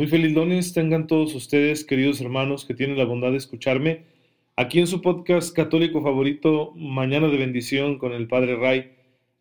Muy feliz lunes tengan todos ustedes, queridos hermanos, que tienen la bondad de escucharme aquí en su podcast católico favorito, Mañana de Bendición con el Padre Ray.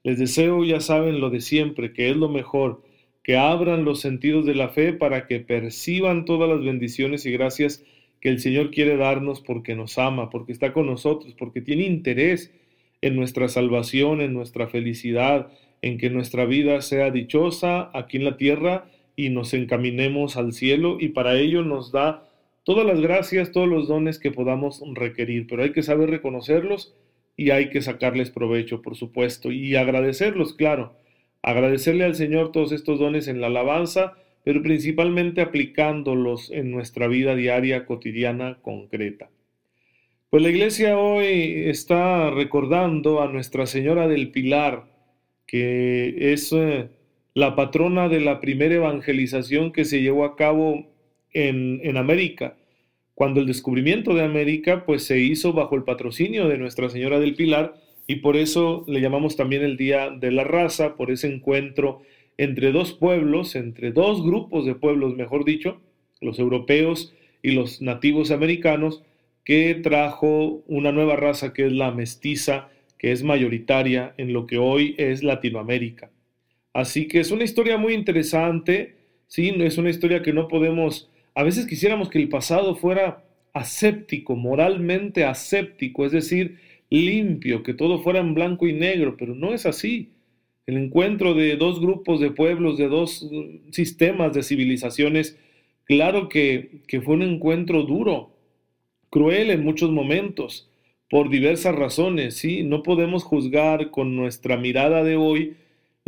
Les deseo, ya saben, lo de siempre, que es lo mejor, que abran los sentidos de la fe para que perciban todas las bendiciones y gracias que el Señor quiere darnos porque nos ama, porque está con nosotros, porque tiene interés en nuestra salvación, en nuestra felicidad, en que nuestra vida sea dichosa aquí en la tierra y nos encaminemos al cielo y para ello nos da todas las gracias, todos los dones que podamos requerir, pero hay que saber reconocerlos y hay que sacarles provecho, por supuesto, y agradecerlos, claro, agradecerle al Señor todos estos dones en la alabanza, pero principalmente aplicándolos en nuestra vida diaria, cotidiana, concreta. Pues la iglesia hoy está recordando a Nuestra Señora del Pilar, que es eh, la patrona de la primera evangelización que se llevó a cabo en, América. Cuando el descubrimiento de América pues se hizo bajo el patrocinio de Nuestra Señora del Pilar y por eso le llamamos también el Día de la Raza, por ese encuentro entre dos pueblos, entre dos grupos de pueblos, mejor dicho, los europeos y los nativos americanos, que trajo una nueva raza que es la mestiza, que es mayoritaria en lo que hoy es Latinoamérica. Así que es una historia muy interesante, ¿sí? Es una historia que no podemos, a veces quisiéramos que el pasado fuera aséptico, moralmente aséptico, es decir, limpio, que todo fuera en blanco y negro, pero no es así. El encuentro de dos grupos de pueblos, de dos uh, sistemas de civilizaciones, claro que, que fue un encuentro duro, cruel en muchos momentos, por diversas razones, ¿sí? No podemos juzgar con nuestra mirada de hoy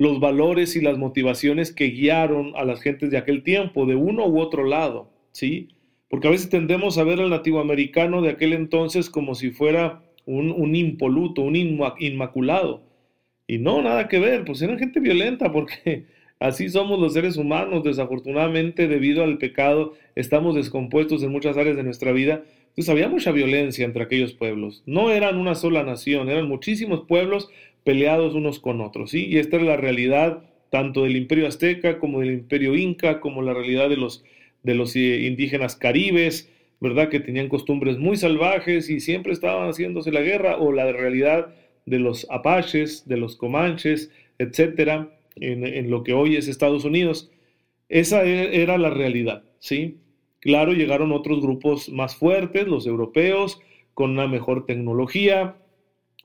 los valores y las motivaciones que guiaron a las gentes de aquel tiempo, de uno u otro lado, ¿sí? Porque a veces tendemos a ver al nativo americano de aquel entonces como si fuera un, impoluto, un inmaculado. Y no, nada que ver, pues eran gente violenta porque así somos los seres humanos, desafortunadamente debido al pecado estamos descompuestos en muchas áreas de nuestra vida. Pues había mucha violencia entre aquellos pueblos. No eran una sola nación, eran muchísimos pueblos peleados unos con otros, ¿sí? Y esta es la realidad tanto del imperio azteca como del imperio inca, como la realidad de los, de los eh, indígenas caribes, ¿verdad? Que tenían costumbres muy salvajes y siempre estaban haciéndose la guerra, o la realidad de los apaches, de los comanches, etcétera, en, en lo que hoy es Estados Unidos. Esa e, era la realidad, ¿sí? Claro, llegaron otros grupos más fuertes, los europeos, con una mejor tecnología,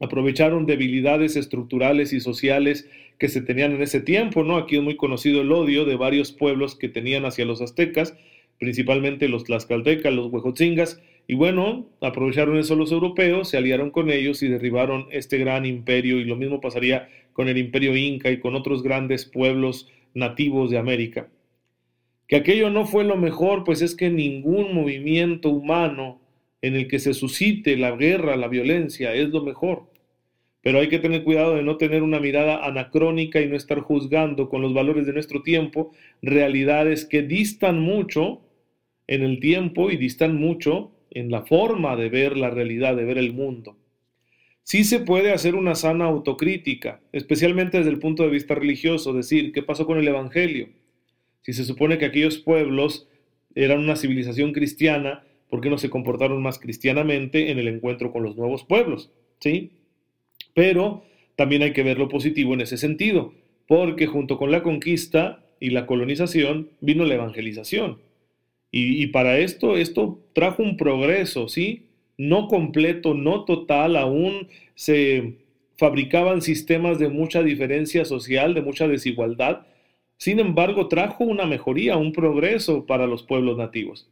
aprovecharon debilidades estructurales y sociales que se tenían en ese tiempo, ¿no? Aquí es muy conocido el odio de varios pueblos que tenían hacia los aztecas, principalmente los tlaxcaltecas, los huejotzingas, y bueno, aprovecharon eso los europeos, se aliaron con ellos y derribaron este gran imperio, y lo mismo pasaría con el imperio inca y con otros grandes pueblos nativos de América. Que aquello no fue lo mejor, pues es que ningún movimiento humano en el que se suscite la guerra, la violencia, es lo mejor. Pero hay que tener cuidado de no tener una mirada anacrónica y no estar juzgando con los valores de nuestro tiempo realidades que distan mucho en el tiempo y distan mucho en la forma de ver la realidad, de ver el mundo. Sí se puede hacer una sana autocrítica, especialmente desde el punto de vista religioso, decir, ¿qué pasó con el Evangelio? Si se supone que aquellos pueblos eran una civilización cristiana, ¿por qué no se comportaron más cristianamente en el encuentro con los nuevos pueblos? ¿Sí? Pero también hay que ver lo positivo en ese sentido, porque junto con la conquista y la colonización vino la evangelización. Y, para esto, esto trajo un progreso, ¿sí? No completo, no total, aún se fabricaban sistemas de mucha diferencia social, de mucha desigualdad. Sin embargo, trajo una mejoría, un progreso para los pueblos nativos.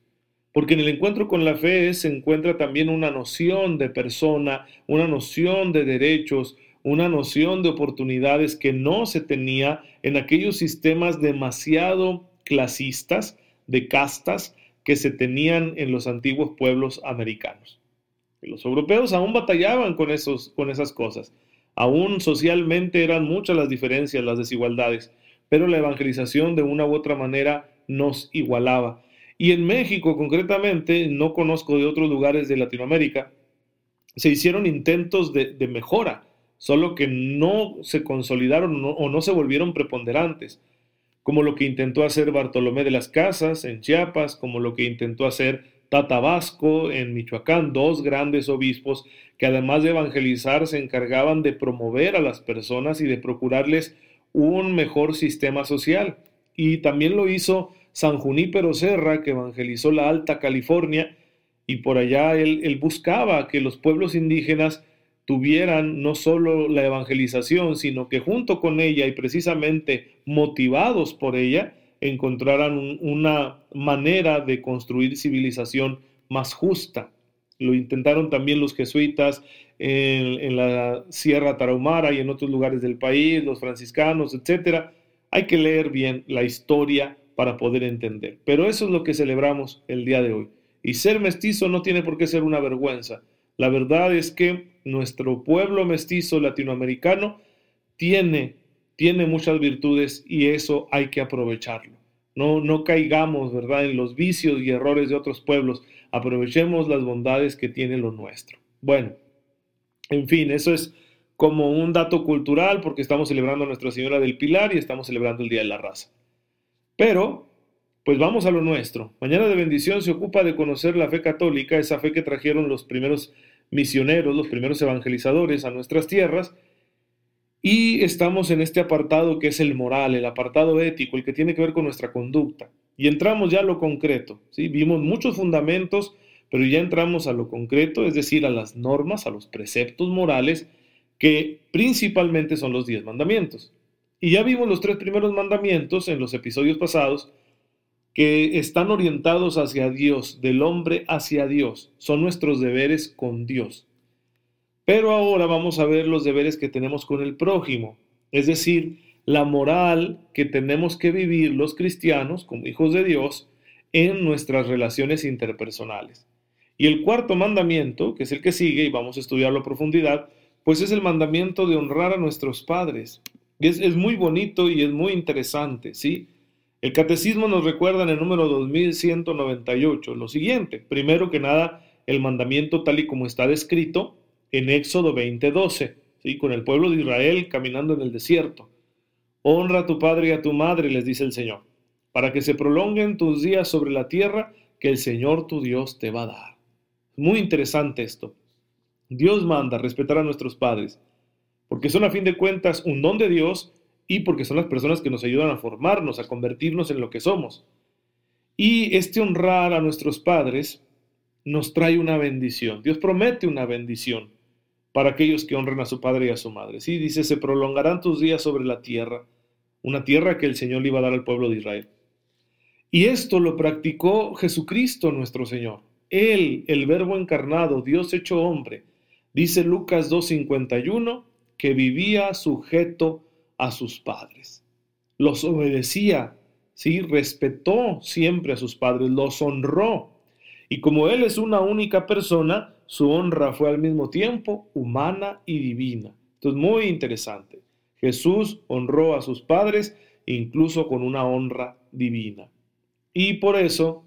Porque en el encuentro con la fe se encuentra también una noción de persona, una noción de derechos, una noción de oportunidades que no se tenía en aquellos sistemas demasiado clasistas, de castas, que se tenían en los antiguos pueblos americanos. Los europeos aún batallaban con, esos, con esas cosas. Aún socialmente eran muchas las diferencias, las desigualdades, pero la evangelización de una u otra manera nos igualaba. Y en México concretamente, no conozco de otros lugares de Latinoamérica, se hicieron intentos de, mejora, solo que no se consolidaron o no se volvieron preponderantes como lo que intentó hacer Bartolomé de las Casas en Chiapas, como lo que intentó hacer Tata Vasco en Michoacán, dos grandes obispos que además de evangelizar se encargaban de promover a las personas y de procurarles un mejor sistema social. Y también lo hizo San Junípero Serra, que evangelizó la Alta California, y por allá él, buscaba que los pueblos indígenas tuvieran no solo la evangelización, sino que junto con ella y precisamente motivados por ella, encontraran una manera de construir civilización más justa. Lo intentaron también los jesuitas en, en, la Sierra Tarahumara y en otros lugares del país, los franciscanos, etc. Hay que leer bien la historia para poder entender. Pero eso es lo que celebramos el día de hoy. Y ser mestizo no tiene por qué ser una vergüenza. La verdad es que nuestro pueblo mestizo latinoamericano tiene, tiene muchas virtudes y eso hay que aprovecharlo. No, no caigamos, ¿verdad?, en los vicios y errores de otros pueblos. Aprovechemos las bondades que tiene lo nuestro. Bueno, en fin, eso es como un dato cultural porque estamos celebrando a Nuestra Señora del Pilar y estamos celebrando el Día de la Raza. Pero, pues vamos a lo nuestro. Mañana de bendición se ocupa de conocer la fe católica, esa fe que trajeron los primeros misioneros, los primeros evangelizadores a nuestras tierras, y estamos en este apartado que es el moral, el apartado ético, el que tiene que ver con nuestra conducta. Y entramos ya a lo concreto, ¿sí? Vimos muchos fundamentos, pero ya entramos a lo concreto, es decir, a las normas, a los preceptos morales, que principalmente son los diez mandamientos. Y ya vimos los tres primeros mandamientos en los episodios pasados, que están orientados hacia Dios, del hombre hacia Dios. Son nuestros deberes con Dios. Pero ahora vamos a ver los deberes que tenemos con el prójimo, es decir, la moral que tenemos que vivir los cristianos como hijos de Dios en nuestras relaciones interpersonales. Y el cuarto mandamiento, que es el que sigue y vamos a estudiarlo a profundidad, pues es el mandamiento de honrar a nuestros padres. Es, muy bonito y es muy interesante, ¿sí? El catecismo nos recuerda en el número 2198 lo siguiente. Primero que nada, el mandamiento tal y como está descrito en Éxodo 20:12, ¿sí? con el pueblo de Israel caminando en el desierto. Honra a tu padre y a tu madre, les dice el Señor, para que se prolonguen tus días sobre la tierra que el Señor tu Dios te va a dar. Muy interesante esto. Dios manda respetar a nuestros padres, porque son a fin de cuentas un don de Dios y porque son las personas que nos ayudan a formarnos, a convertirnos en lo que somos. Y este honrar a nuestros padres nos trae una bendición. Dios promete una bendición para aquellos que honren a su padre y a su madre. Sí, dice, se prolongarán tus días sobre la tierra, una tierra que el Señor le iba a dar al pueblo de Israel. Y esto lo practicó Jesucristo nuestro Señor. Él, el Verbo encarnado, Dios hecho hombre, dice Lucas 2.51, que vivía sujeto a sus padres. Los obedecía, ¿sí? respetó siempre a sus padres, los honró. Y como Él es una única persona, su honra fue al mismo tiempo humana y divina. Entonces, muy interesante. Jesús honró a sus padres incluso con una honra divina. Y por eso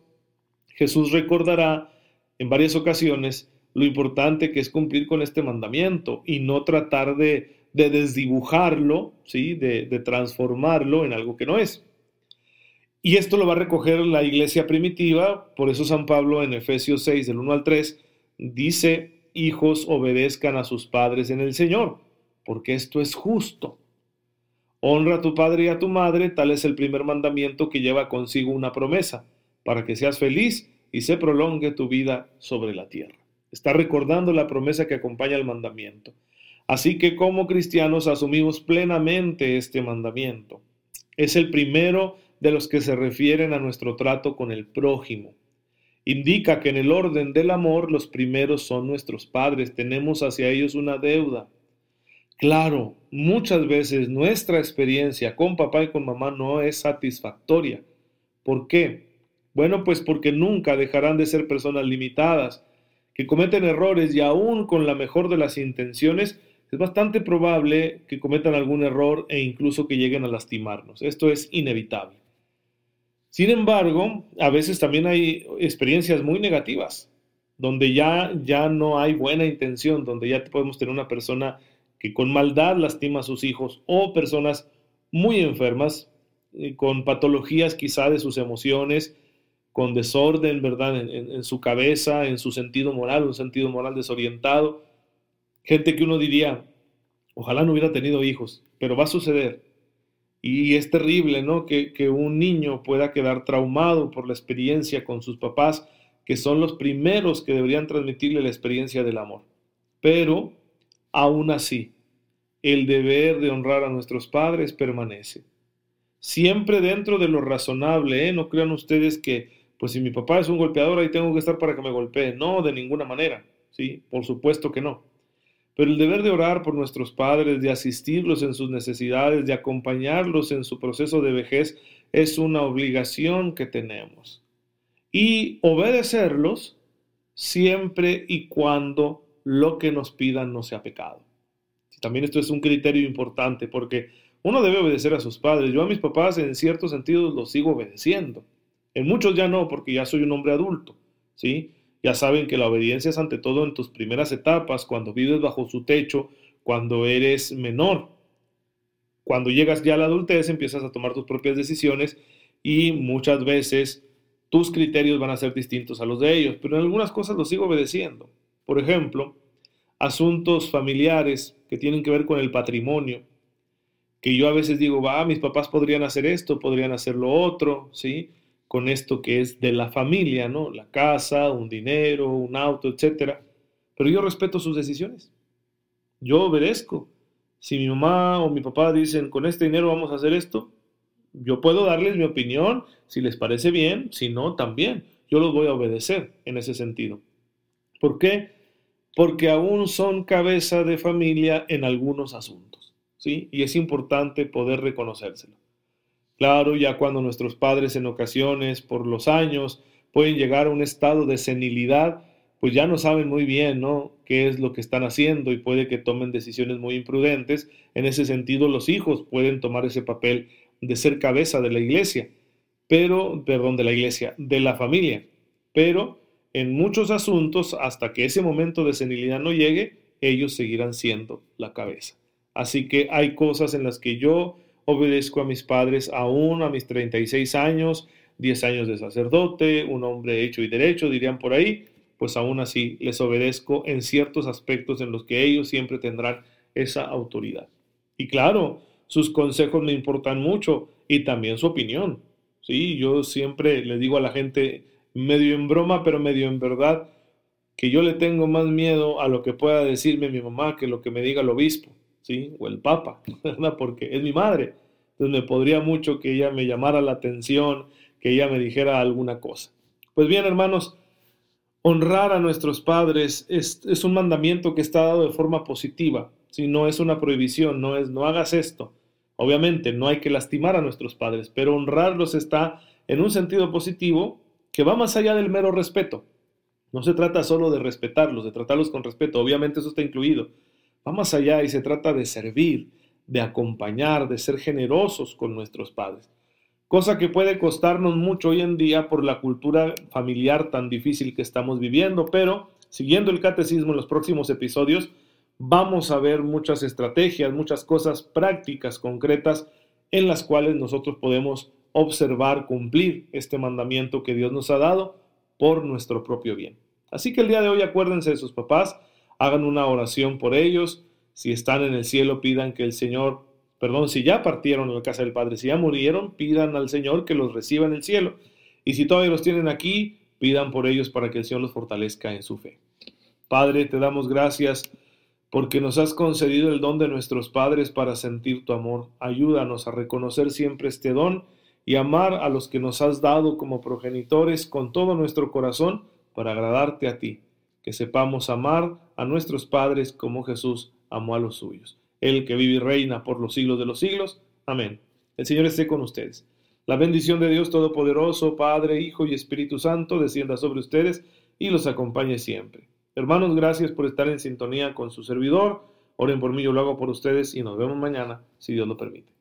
Jesús recordará en varias ocasiones lo importante que es cumplir con este mandamiento y no tratar de de desdibujarlo, ¿sí? de, de transformarlo en algo que no es. Y esto lo va a recoger la iglesia primitiva, por eso San Pablo en Efesios 6, del 1 al 3, dice, hijos obedezcan a sus padres en el Señor, porque esto es justo. Honra a tu padre y a tu madre, tal es el primer mandamiento que lleva consigo una promesa, para que seas feliz y se prolongue tu vida sobre la tierra. Está recordando la promesa que acompaña al mandamiento. Así que como cristianos asumimos plenamente este mandamiento. Es el primero de los que se refieren a nuestro trato con el prójimo. Indica que en el orden del amor los primeros son nuestros padres, tenemos hacia ellos una deuda. Claro, muchas veces nuestra experiencia con papá y con mamá no es satisfactoria. ¿Por qué? Bueno, pues porque nunca dejarán de ser personas limitadas, que cometen errores y aún con la mejor de las intenciones, es bastante probable que cometan algún error e incluso que lleguen a lastimarnos. Esto es inevitable. Sin embargo, a veces también hay experiencias muy negativas, donde ya, ya no hay buena intención, donde ya podemos tener una persona que con maldad lastima a sus hijos o personas muy enfermas, eh, con patologías quizá de sus emociones, con desorden, ¿verdad? En, su cabeza, en su sentido moral, un sentido moral desorientado. Gente que uno diría, ojalá no hubiera tenido hijos, pero va a suceder. Y es terrible, ¿no? Que, que un niño pueda quedar traumado por la experiencia con sus papás, que son los primeros que deberían transmitirle la experiencia del amor. Pero Aún así, el deber de honrar a nuestros padres permanece. Siempre dentro de lo razonable, ¿eh? No crean ustedes que, pues si mi papá es un golpeador, ahí tengo que estar para que me golpee. No, de ninguna manera. Sí, por supuesto que no. Pero el deber de orar por nuestros padres, de asistirlos en sus necesidades, de acompañarlos en su proceso de vejez, es una obligación que tenemos. Y obedecerlos siempre y cuando lo que nos pidan no sea pecado. También esto es un criterio importante porque uno debe obedecer a sus padres. Yo a mis papás en ciertos sentidos los sigo obedeciendo. En muchos ya no, porque ya soy un hombre adulto, ¿sí? Ya saben que la obediencia es ante todo en tus primeras etapas, cuando vives bajo su techo, cuando eres menor. Cuando llegas ya a la adultez empiezas a tomar tus propias decisiones y muchas veces tus criterios van a ser distintos a los de ellos, pero en algunas cosas los sigo obedeciendo. Por ejemplo, asuntos familiares que tienen que ver con el patrimonio, que yo a veces digo, va, mis papás podrían hacer esto, podrían hacer lo otro, ¿sí? Con esto que es de la familia, ¿no? La casa, un dinero, un auto, etcétera. Pero yo respeto sus decisiones. Yo obedezco. Si mi mamá o mi papá dicen, con este dinero vamos a hacer esto, yo puedo darles mi opinión, si les parece bien, si no, también. Yo los voy a obedecer en ese sentido. ¿Por qué? porque aún son cabeza de familia en algunos asuntos, ¿sí? Y es importante poder reconocérselo. Claro, ya cuando nuestros padres en ocasiones, por los años, pueden llegar a un estado de senilidad, pues ya no saben muy bien, ¿no? qué es lo que están haciendo y puede que tomen decisiones muy imprudentes. En ese sentido, los hijos pueden tomar ese papel de ser cabeza de la iglesia, pero, perdón, de la iglesia, de la familia. Pero en muchos asuntos, hasta que ese momento de senilidad no llegue, ellos seguirán siendo la cabeza. Así que hay cosas en las que yo obedezco a mis padres aún a mis 36 años, 10 años de sacerdote, un hombre hecho y derecho, dirían por ahí, pues aún así les obedezco en ciertos aspectos en los que ellos siempre tendrán esa autoridad. Y claro, sus consejos me importan mucho y también su opinión. Sí, yo siempre le digo a la gente, medio en broma, pero medio en verdad, que yo le tengo más miedo a lo que pueda decirme mi mamá que lo que me diga el obispo, ¿sí? O el papa. Porque es mi madre. Entonces me podría mucho que ella me llamara la atención, que ella me dijera alguna cosa. Pues bien, hermanos, honrar a nuestros padres es, es un mandamiento que está dado de forma positiva, si no es una prohibición, no es no hagas esto. Obviamente no hay que lastimar a nuestros padres, pero honrarlos está en un sentido positivo que va más allá del mero respeto. No se trata solo de respetarlos, de tratarlos con respeto, obviamente eso está incluido. Va más allá y se trata de servir, de acompañar, de ser generosos con nuestros padres. Cosa que puede costarnos mucho hoy en día por la cultura familiar tan difícil que estamos viviendo, pero siguiendo el catecismo en los próximos episodios, vamos a ver muchas estrategias, muchas cosas prácticas, concretas, en las cuales nosotros podemos observar, cumplir este mandamiento que Dios nos ha dado por nuestro propio bien. Así que el día de hoy acuérdense de sus papás, hagan una oración por ellos, si están en el cielo pidan que el Señor, perdón, si ya partieron a la casa del Padre, si ya murieron, pidan al Señor que los reciba en el cielo. Y si todavía los tienen aquí, pidan por ellos para que el Señor los fortalezca en su fe. Padre, te damos gracias porque nos has concedido el don de nuestros padres para sentir tu amor. Ayúdanos a reconocer siempre este don y amar a los que nos has dado como progenitores con todo nuestro corazón para agradarte a ti, que sepamos amar a nuestros padres como Jesús amó a los suyos. el que vive y reina por los siglos de los siglos. Amén. El Señor esté con ustedes. La bendición de Dios Todopoderoso, Padre, Hijo y Espíritu Santo, descienda sobre ustedes y los acompañe siempre. Hermanos, gracias por estar en sintonía con su servidor. Oren por mí, yo lo hago por ustedes y nos vemos mañana, si Dios lo permite.